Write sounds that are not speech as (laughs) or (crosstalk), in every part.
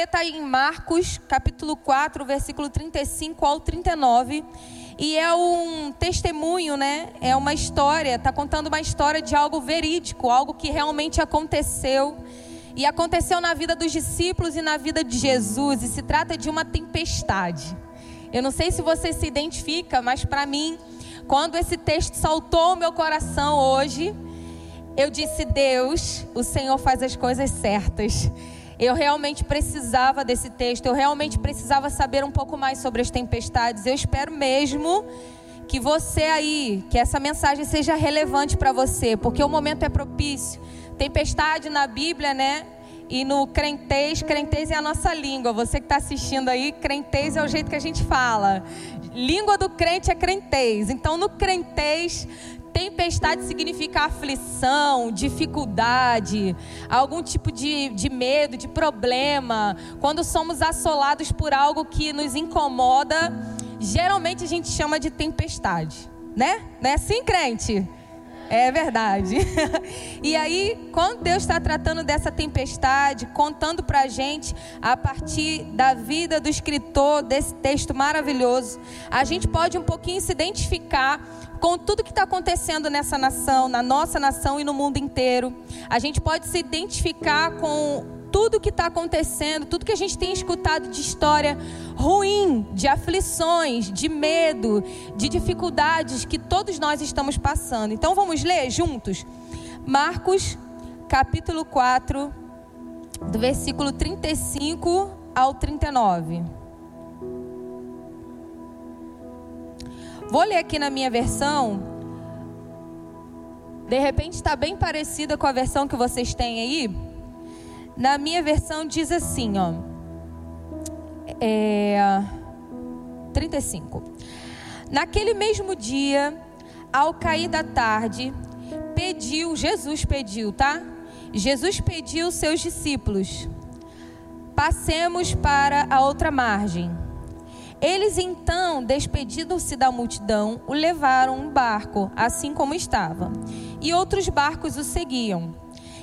ler está em Marcos, capítulo 4, versículo 35 ao 39. E é um testemunho, né? É uma história, está contando uma história de algo verídico, algo que realmente aconteceu. E aconteceu na vida dos discípulos e na vida de Jesus. E se trata de uma tempestade. Eu não sei se você se identifica, mas para mim, quando esse texto saltou ao meu coração hoje, eu disse: Deus, o Senhor faz as coisas certas. Eu realmente precisava desse texto, eu realmente precisava saber um pouco mais sobre as tempestades. Eu espero mesmo que você aí, que essa mensagem seja relevante para você, porque o momento é propício. Tempestade na Bíblia, né? E no crentez, crentez é a nossa língua. Você que está assistindo aí, crentez é o jeito que a gente fala. Língua do crente é crentez. Então, no crentez, Tempestade significa aflição, dificuldade, algum tipo de, de medo, de problema. Quando somos assolados por algo que nos incomoda, geralmente a gente chama de tempestade, né? Não é assim, crente? É verdade. (laughs) e aí, quando Deus está tratando dessa tempestade, contando para a gente, a partir da vida do escritor desse texto maravilhoso, a gente pode um pouquinho se identificar com tudo que está acontecendo nessa nação, na nossa nação e no mundo inteiro. A gente pode se identificar com tudo que está acontecendo, tudo que a gente tem escutado de história ruim, de aflições, de medo, de dificuldades que todos nós estamos passando. Então vamos ler juntos? Marcos, capítulo 4, do versículo 35 ao 39. Vou ler aqui na minha versão. De repente está bem parecida com a versão que vocês têm aí. Na minha versão diz assim, ó. É, 35. Naquele mesmo dia, ao cair da tarde, pediu, Jesus pediu, tá? Jesus pediu seus discípulos: passemos para a outra margem. Eles então, despedindo-se da multidão, o levaram um barco, assim como estava, e outros barcos o seguiam.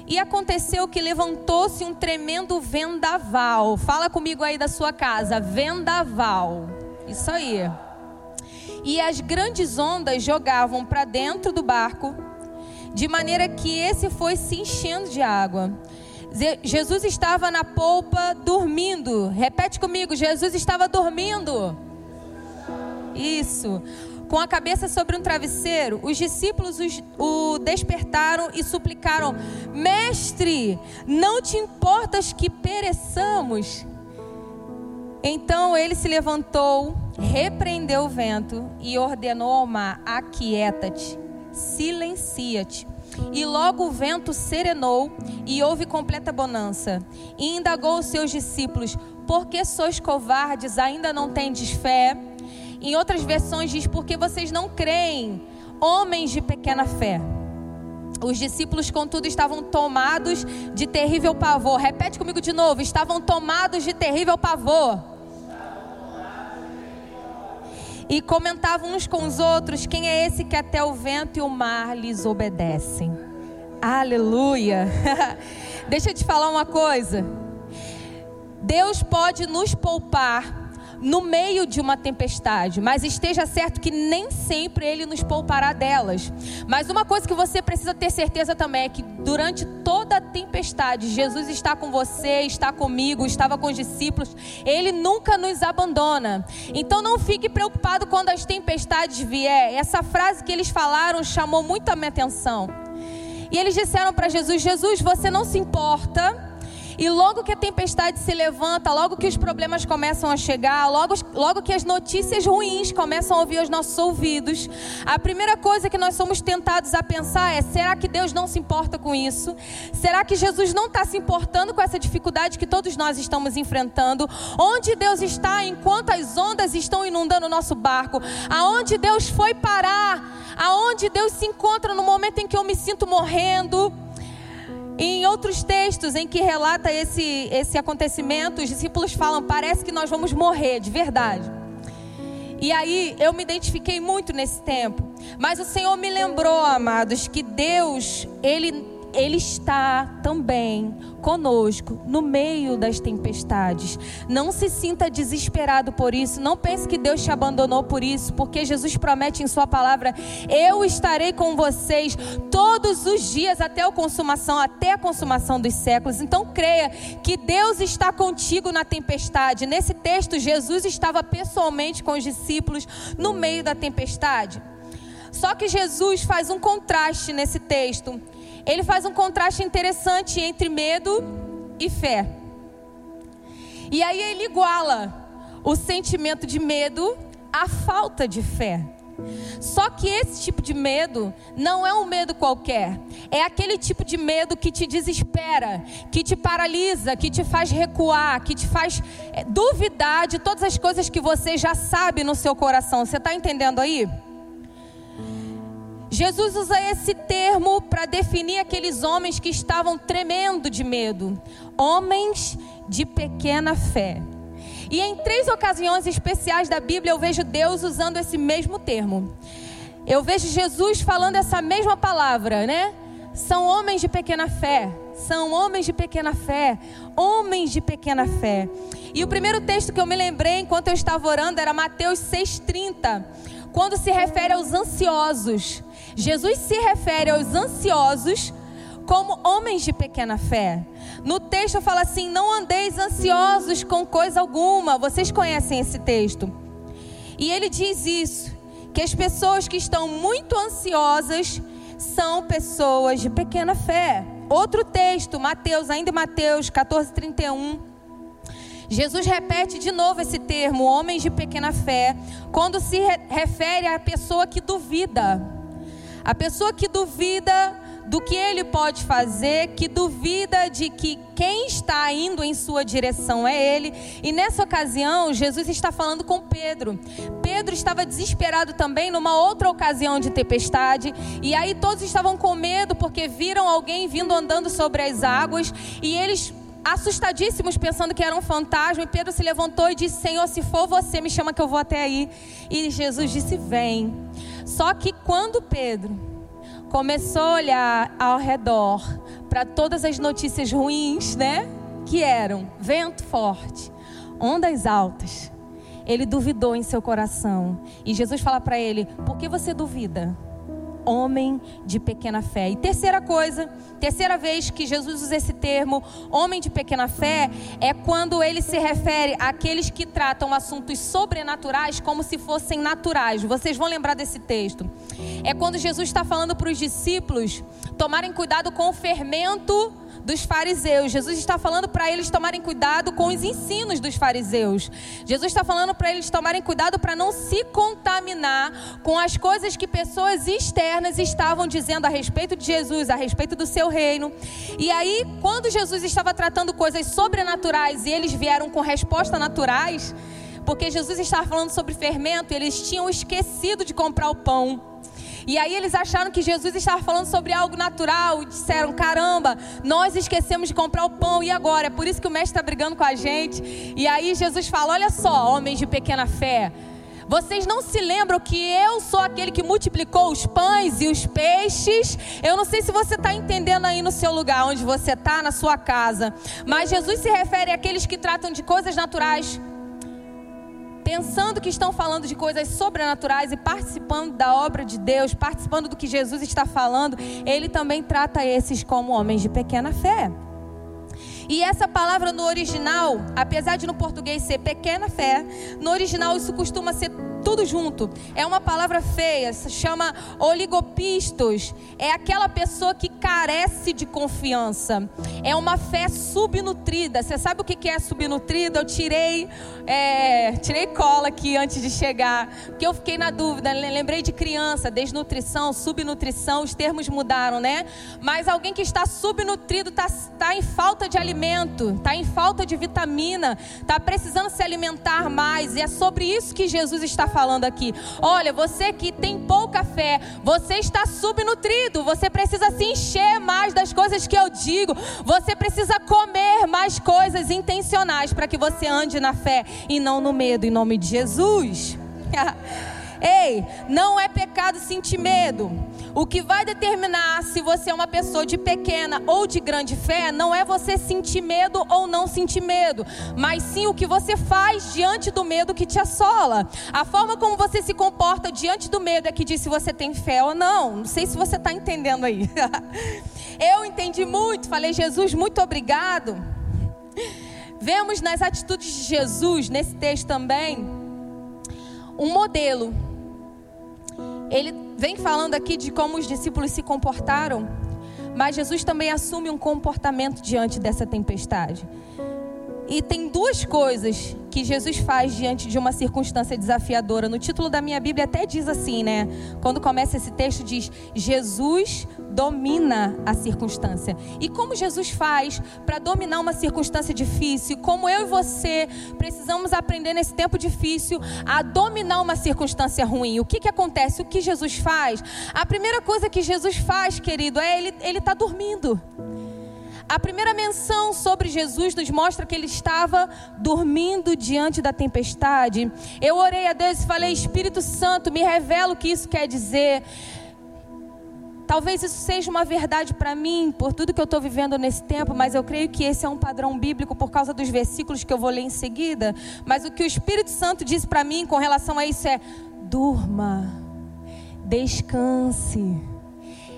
E aconteceu que levantou-se um tremendo vendaval. Fala comigo aí da sua casa, vendaval. Isso aí. E as grandes ondas jogavam para dentro do barco, de maneira que esse foi se enchendo de água. Jesus estava na polpa dormindo. Repete comigo, Jesus estava dormindo. Isso com a cabeça sobre um travesseiro, os discípulos o despertaram e suplicaram: Mestre, não te importas que pereçamos? Então ele se levantou, repreendeu o vento e ordenou ao mar: Aquieta-te, silencia-te. E logo o vento serenou e houve completa bonança. E indagou os seus discípulos: Por que sois covardes, ainda não tendes fé? Em outras versões diz: Porque vocês não creem, homens de pequena fé. Os discípulos, contudo, estavam tomados de terrível pavor. Repete comigo de novo: estavam tomados de terrível pavor. E comentavam uns com os outros: quem é esse que até o vento e o mar lhes obedecem? Aleluia! (laughs) Deixa eu te falar uma coisa. Deus pode nos poupar no meio de uma tempestade, mas esteja certo que nem sempre Ele nos poupará delas. Mas uma coisa que você precisa ter certeza também é que durante toda a tempestade, Jesus está com você, está comigo, estava com os discípulos, Ele nunca nos abandona. Então não fique preocupado quando as tempestades vier. Essa frase que eles falaram chamou muito a minha atenção. E eles disseram para Jesus: Jesus, você não se importa e logo que a tempestade se levanta, logo que os problemas começam a chegar, logo, logo que as notícias ruins começam a ouvir aos nossos ouvidos, a primeira coisa que nós somos tentados a pensar é: será que Deus não se importa com isso? Será que Jesus não está se importando com essa dificuldade que todos nós estamos enfrentando? Onde Deus está enquanto as ondas estão inundando o nosso barco? Aonde Deus foi parar? Aonde Deus se encontra no momento em que eu me sinto morrendo? Em outros textos em que relata esse, esse acontecimento, os discípulos falam: parece que nós vamos morrer, de verdade. E aí eu me identifiquei muito nesse tempo. Mas o Senhor me lembrou, amados, que Deus, Ele Ele está também conosco no meio das tempestades. Não se sinta desesperado por isso. Não pense que Deus te abandonou por isso, porque Jesus promete em Sua palavra: Eu estarei com vocês todos os dias até a consumação, até a consumação dos séculos. Então creia que Deus está contigo na tempestade. Nesse texto, Jesus estava pessoalmente com os discípulos no meio da tempestade. Só que Jesus faz um contraste nesse texto. Ele faz um contraste interessante entre medo e fé. E aí ele iguala o sentimento de medo à falta de fé. Só que esse tipo de medo não é um medo qualquer. É aquele tipo de medo que te desespera, que te paralisa, que te faz recuar, que te faz é, duvidar de todas as coisas que você já sabe no seu coração. Você está entendendo aí? Jesus usa esse termo para definir aqueles homens que estavam tremendo de medo, homens de pequena fé. E em três ocasiões especiais da Bíblia eu vejo Deus usando esse mesmo termo. Eu vejo Jesus falando essa mesma palavra, né? São homens de pequena fé, são homens de pequena fé, homens de pequena fé. E o primeiro texto que eu me lembrei enquanto eu estava orando era Mateus 6,30, quando se refere aos ansiosos. Jesus se refere aos ansiosos como homens de pequena fé. No texto fala assim: não andeis ansiosos com coisa alguma. Vocês conhecem esse texto. E ele diz isso: que as pessoas que estão muito ansiosas são pessoas de pequena fé. Outro texto, Mateus, ainda Mateus 14, 31. Jesus repete de novo esse termo, homens de pequena fé, quando se refere à pessoa que duvida. A pessoa que duvida do que ele pode fazer, que duvida de que quem está indo em sua direção é ele. E nessa ocasião, Jesus está falando com Pedro. Pedro estava desesperado também numa outra ocasião de tempestade. E aí todos estavam com medo porque viram alguém vindo andando sobre as águas. E eles assustadíssimos, pensando que era um fantasma. E Pedro se levantou e disse: Senhor, se for você, me chama que eu vou até aí. E Jesus disse: Vem. Só que quando Pedro começou a olhar ao redor para todas as notícias ruins, né? Que eram vento forte, ondas altas, ele duvidou em seu coração. E Jesus fala para ele: Por que você duvida? Homem de pequena fé. E terceira coisa, terceira vez que Jesus usa esse termo, homem de pequena fé, é quando ele se refere àqueles que tratam assuntos sobrenaturais como se fossem naturais. Vocês vão lembrar desse texto. É quando Jesus está falando para os discípulos tomarem cuidado com o fermento dos fariseus. Jesus está falando para eles tomarem cuidado com os ensinos dos fariseus. Jesus está falando para eles tomarem cuidado para não se contaminar com as coisas que pessoas externas estavam dizendo a respeito de Jesus, a respeito do seu reino. E aí, quando Jesus estava tratando coisas sobrenaturais e eles vieram com respostas naturais, porque Jesus estava falando sobre fermento, eles tinham esquecido de comprar o pão. E aí eles acharam que Jesus estava falando sobre algo natural e disseram: caramba, nós esquecemos de comprar o pão e agora? É por isso que o mestre está brigando com a gente. E aí Jesus fala: olha só, homens de pequena fé. Vocês não se lembram que eu sou aquele que multiplicou os pães e os peixes? Eu não sei se você está entendendo aí no seu lugar, onde você está, na sua casa. Mas Jesus se refere àqueles que tratam de coisas naturais pensando que estão falando de coisas sobrenaturais e participando da obra de Deus, participando do que Jesus está falando, ele também trata esses como homens de pequena fé. E essa palavra no original, apesar de no português ser pequena fé, no original isso costuma ser tudo junto. É uma palavra feia, se chama oligopistos. É aquela pessoa que carece de confiança. É uma fé subnutrida. Você sabe o que é subnutrida? Eu tirei, é, tirei cola aqui antes de chegar, porque eu fiquei na dúvida. Lembrei de criança, desnutrição, subnutrição, os termos mudaram, né? Mas alguém que está subnutrido está tá em falta de alimento, está em falta de vitamina, está precisando se alimentar mais. E é sobre isso que Jesus está falando falando aqui. Olha, você que tem pouca fé, você está subnutrido, você precisa se encher mais das coisas que eu digo, você precisa comer mais coisas intencionais para que você ande na fé e não no medo, em nome de Jesus. (laughs) Ei, não é pecado sentir medo. O que vai determinar se você é uma pessoa de pequena ou de grande fé não é você sentir medo ou não sentir medo, mas sim o que você faz diante do medo que te assola. A forma como você se comporta diante do medo é que diz se você tem fé ou não. Não sei se você está entendendo aí. (laughs) Eu entendi muito, falei, Jesus, muito obrigado. Vemos nas atitudes de Jesus, nesse texto também, um modelo. Ele vem falando aqui de como os discípulos se comportaram, mas Jesus também assume um comportamento diante dessa tempestade. E tem duas coisas que Jesus faz diante de uma circunstância desafiadora. No título da minha Bíblia até diz assim, né? Quando começa esse texto diz: Jesus domina a circunstância. E como Jesus faz para dominar uma circunstância difícil? Como eu e você precisamos aprender nesse tempo difícil a dominar uma circunstância ruim? O que que acontece? O que Jesus faz? A primeira coisa que Jesus faz, querido, é ele ele está dormindo. A primeira menção sobre Jesus nos mostra que ele estava dormindo diante da tempestade. Eu orei a Deus e falei: Espírito Santo, me revela o que isso quer dizer. Talvez isso seja uma verdade para mim, por tudo que eu estou vivendo nesse tempo, mas eu creio que esse é um padrão bíblico por causa dos versículos que eu vou ler em seguida. Mas o que o Espírito Santo disse para mim com relação a isso é: durma, descanse.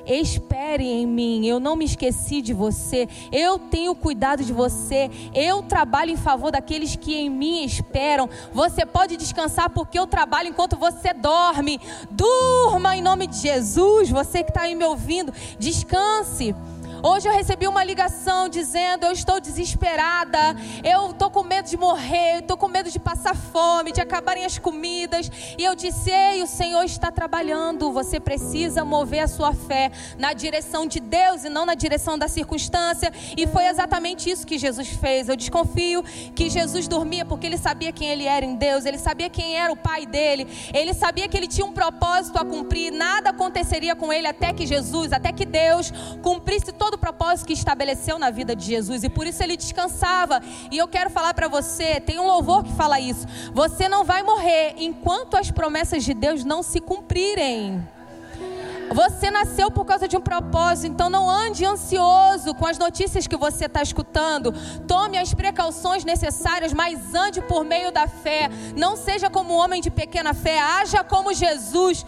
Espere em mim, eu não me esqueci de você, eu tenho cuidado de você, eu trabalho em favor daqueles que em mim esperam. Você pode descansar porque eu trabalho enquanto você dorme. Durma em nome de Jesus, você que está aí me ouvindo, descanse. Hoje eu recebi uma ligação dizendo: Eu estou desesperada, eu estou com medo de morrer, estou com medo de passar fome, de acabarem as comidas. E eu disse: Ei, o Senhor está trabalhando. Você precisa mover a sua fé na direção de Deus e não na direção da circunstância. E foi exatamente isso que Jesus fez. Eu desconfio que Jesus dormia porque ele sabia quem ele era em Deus, ele sabia quem era o pai dele, ele sabia que ele tinha um propósito a cumprir. Nada aconteceria com ele até que Jesus, até que Deus cumprisse todo todo o propósito que estabeleceu na vida de Jesus e por isso ele descansava. E eu quero falar para você, tem um louvor que fala isso. Você não vai morrer enquanto as promessas de Deus não se cumprirem. Você nasceu por causa de um propósito, então não ande ansioso com as notícias que você está escutando. Tome as precauções necessárias, mas ande por meio da fé. Não seja como um homem de pequena fé, haja como Jesus.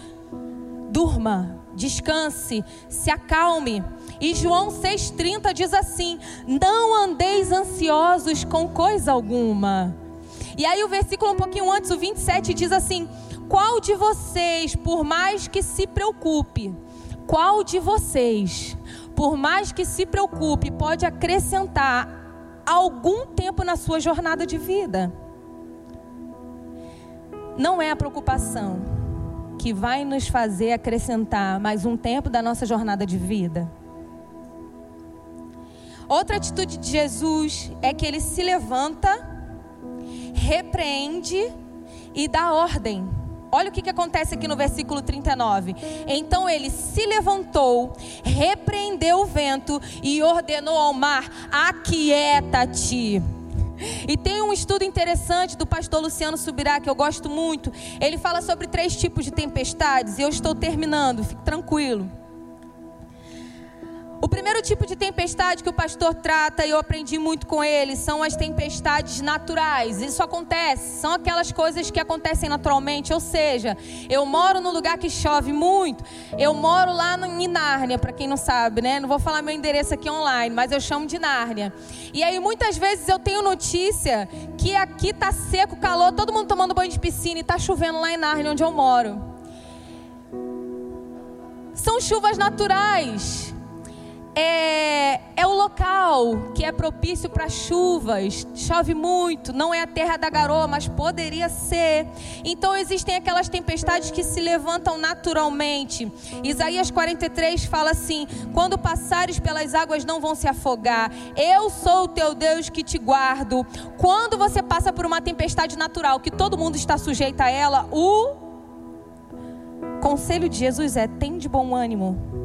Durma, descanse, se acalme. E João 6,30 diz assim: Não andeis ansiosos com coisa alguma. E aí o versículo um pouquinho antes, o 27, diz assim: Qual de vocês, por mais que se preocupe, qual de vocês, por mais que se preocupe, pode acrescentar algum tempo na sua jornada de vida? Não é a preocupação que vai nos fazer acrescentar mais um tempo da nossa jornada de vida. Outra atitude de Jesus é que ele se levanta, repreende e dá ordem. Olha o que, que acontece aqui no versículo 39. Então ele se levantou, repreendeu o vento e ordenou ao mar: Aquieta-te. E tem um estudo interessante do pastor Luciano Subirá, que eu gosto muito. Ele fala sobre três tipos de tempestades, e eu estou terminando, fique tranquilo. O primeiro tipo de tempestade que o pastor trata, e eu aprendi muito com ele, são as tempestades naturais. Isso acontece, são aquelas coisas que acontecem naturalmente. Ou seja, eu moro num lugar que chove muito. Eu moro lá em Nárnia, para quem não sabe, né? Não vou falar meu endereço aqui online, mas eu chamo de Nárnia. E aí muitas vezes eu tenho notícia que aqui tá seco, calor, todo mundo tomando banho de piscina e tá chovendo lá em Nárnia, onde eu moro. São chuvas naturais é, é o local que é propício para chuvas. Chove muito, não é a terra da garoa, mas poderia ser. Então existem aquelas tempestades que se levantam naturalmente. Isaías 43 fala assim: Quando passares pelas águas, não vão se afogar. Eu sou o teu Deus que te guardo. Quando você passa por uma tempestade natural, que todo mundo está sujeito a ela, o conselho de Jesus é: tem de bom ânimo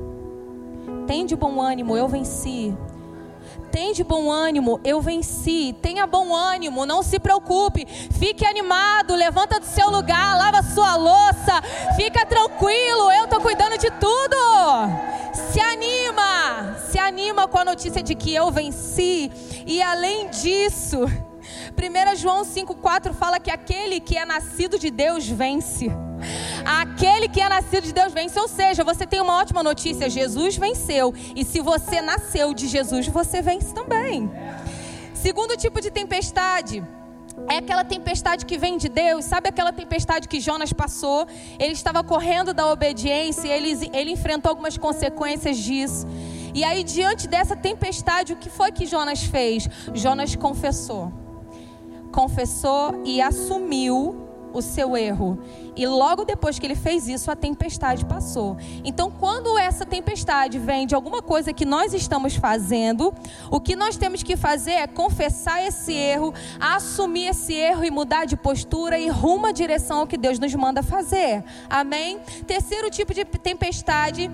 tem de bom ânimo, eu venci. Tem de bom ânimo, eu venci. Tenha bom ânimo, não se preocupe. Fique animado, levanta do seu lugar, lava sua louça. Fica tranquilo, eu estou cuidando de tudo. Se anima, se anima com a notícia de que eu venci. E além disso, 1 João 5,4 fala que aquele que é nascido de Deus vence. Aquele que é nascido de Deus vence. Ou seja, você tem uma ótima notícia: Jesus venceu. E se você nasceu de Jesus, você vence também. Segundo tipo de tempestade. É aquela tempestade que vem de Deus, sabe aquela tempestade que Jonas passou? Ele estava correndo da obediência, ele, ele enfrentou algumas consequências disso. E aí, diante dessa tempestade, o que foi que Jonas fez? Jonas confessou confessou e assumiu o seu erro. E logo depois que ele fez isso, a tempestade passou. Então, quando essa tempestade vem de alguma coisa que nós estamos fazendo, o que nós temos que fazer é confessar esse erro, assumir esse erro e mudar de postura e rumo à direção que Deus nos manda fazer. Amém? Terceiro tipo de tempestade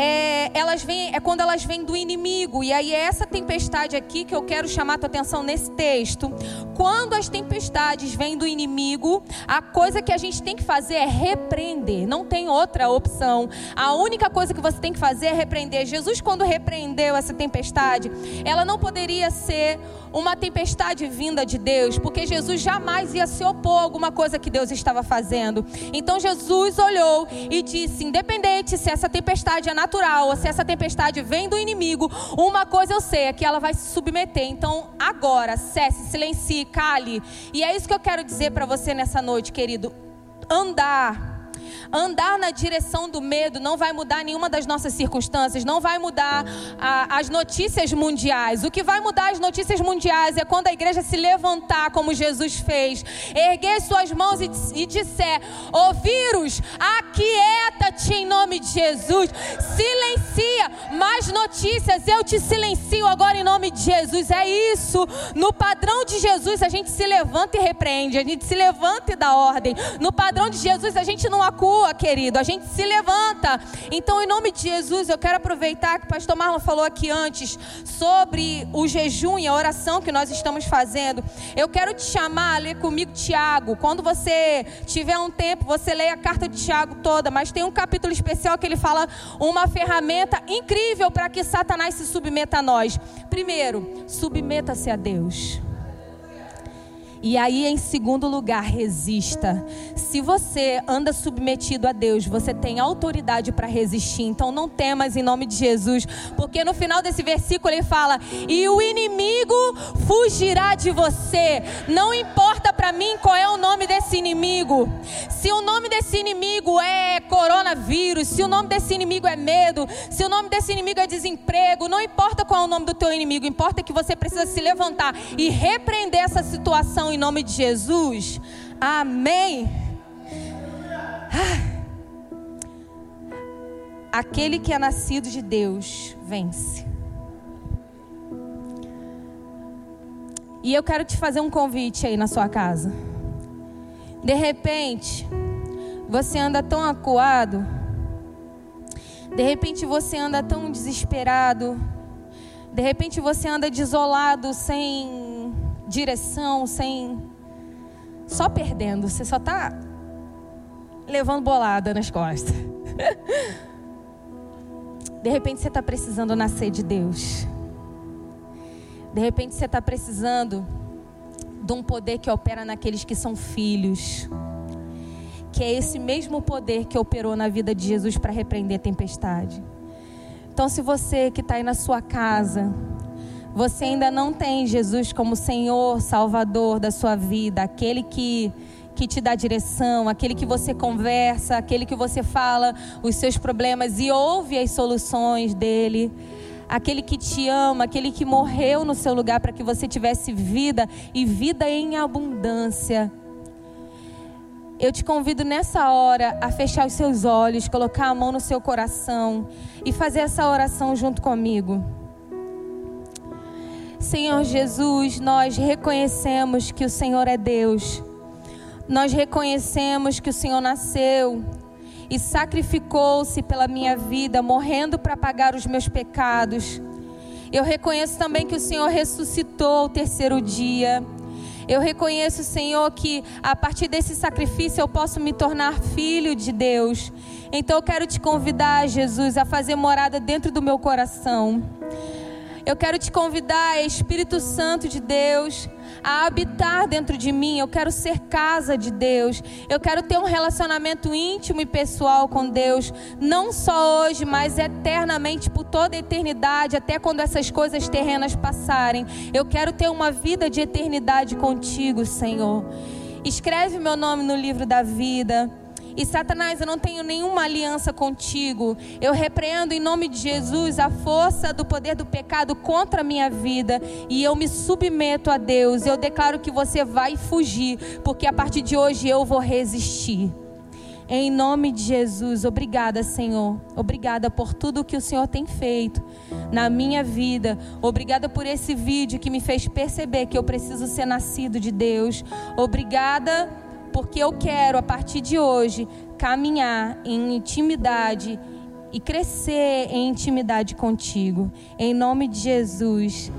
é, elas vêm, é quando elas vêm do inimigo. E aí é essa tempestade aqui que eu quero chamar a tua atenção nesse texto. Quando as tempestades vêm do inimigo, a coisa que a gente tem que fazer é repreender. Não tem outra opção. A única coisa que você tem que fazer é repreender. Jesus, quando repreendeu essa tempestade, ela não poderia ser uma tempestade vinda de Deus, porque Jesus jamais ia se opor a alguma coisa que Deus estava fazendo. Então Jesus olhou e disse: independente se essa tempestade é natural ou se essa tempestade vem do inimigo, uma coisa eu sei é que ela vai se submeter. Então agora, cesse, silencie, cale. E é isso que eu quero dizer para você nessa noite, querido. Andar Andar na direção do medo não vai mudar nenhuma das nossas circunstâncias, não vai mudar a, as notícias mundiais. O que vai mudar as notícias mundiais é quando a igreja se levantar, como Jesus fez, erguer suas mãos e, e disser: Ô vírus, aquieta-te em nome de Jesus, silencia mais notícias, eu te silencio agora em nome de Jesus. É isso, no padrão de Jesus a gente se levanta e repreende, a gente se levanta e dá ordem. No padrão de Jesus a gente não acusa querido. A gente se levanta. Então, em nome de Jesus, eu quero aproveitar que o pastor Marlon falou aqui antes sobre o jejum e a oração que nós estamos fazendo. Eu quero te chamar a ler comigo Tiago. Quando você tiver um tempo, você leia a carta de Tiago toda, mas tem um capítulo especial que ele fala uma ferramenta incrível para que Satanás se submeta a nós. Primeiro, submeta-se a Deus. E aí, em segundo lugar, resista. Se você anda submetido a Deus, você tem autoridade para resistir. Então, não temas em nome de Jesus, porque no final desse versículo ele fala: E o inimigo fugirá de você. Não importa para mim qual é o nome desse inimigo. Se o nome desse inimigo é coronavírus, se o nome desse inimigo é medo, se o nome desse inimigo é desemprego, não importa qual é o nome do teu inimigo, importa que você precisa se levantar e repreender essa situação em nome de Jesus. Amém. Ah. Aquele que é nascido de Deus vence. E eu quero te fazer um convite aí na sua casa. De repente, você anda tão acuado. De repente você anda tão desesperado. De repente você anda desolado, sem direção, sem. Só perdendo. Você só está levando bolada nas costas. (laughs) De repente você está precisando nascer de Deus. De repente você está precisando de um poder que opera naqueles que são filhos. Que é esse mesmo poder que operou na vida de Jesus para repreender a tempestade. Então, se você que está aí na sua casa, você ainda não tem Jesus como Senhor, Salvador da sua vida, aquele que que te dá direção, aquele que você conversa, aquele que você fala os seus problemas e ouve as soluções dele, aquele que te ama, aquele que morreu no seu lugar para que você tivesse vida e vida em abundância. Eu te convido nessa hora a fechar os seus olhos, colocar a mão no seu coração e fazer essa oração junto comigo. Senhor Jesus, nós reconhecemos que o Senhor é Deus. Nós reconhecemos que o Senhor nasceu e sacrificou-se pela minha vida, morrendo para pagar os meus pecados. Eu reconheço também que o Senhor ressuscitou ao terceiro dia. Eu reconheço, Senhor, que a partir desse sacrifício eu posso me tornar filho de Deus. Então eu quero te convidar, Jesus, a fazer morada dentro do meu coração. Eu quero te convidar, Espírito Santo de Deus, a habitar dentro de mim. Eu quero ser casa de Deus. Eu quero ter um relacionamento íntimo e pessoal com Deus, não só hoje, mas eternamente, por toda a eternidade, até quando essas coisas terrenas passarem. Eu quero ter uma vida de eternidade contigo, Senhor. Escreve meu nome no livro da vida. E Satanás, eu não tenho nenhuma aliança contigo. Eu repreendo em nome de Jesus a força do poder do pecado contra a minha vida. E eu me submeto a Deus. Eu declaro que você vai fugir, porque a partir de hoje eu vou resistir. Em nome de Jesus, obrigada, Senhor. Obrigada por tudo que o Senhor tem feito na minha vida. Obrigada por esse vídeo que me fez perceber que eu preciso ser nascido de Deus. Obrigada porque eu quero, a partir de hoje, caminhar em intimidade e crescer em intimidade contigo. Em nome de Jesus.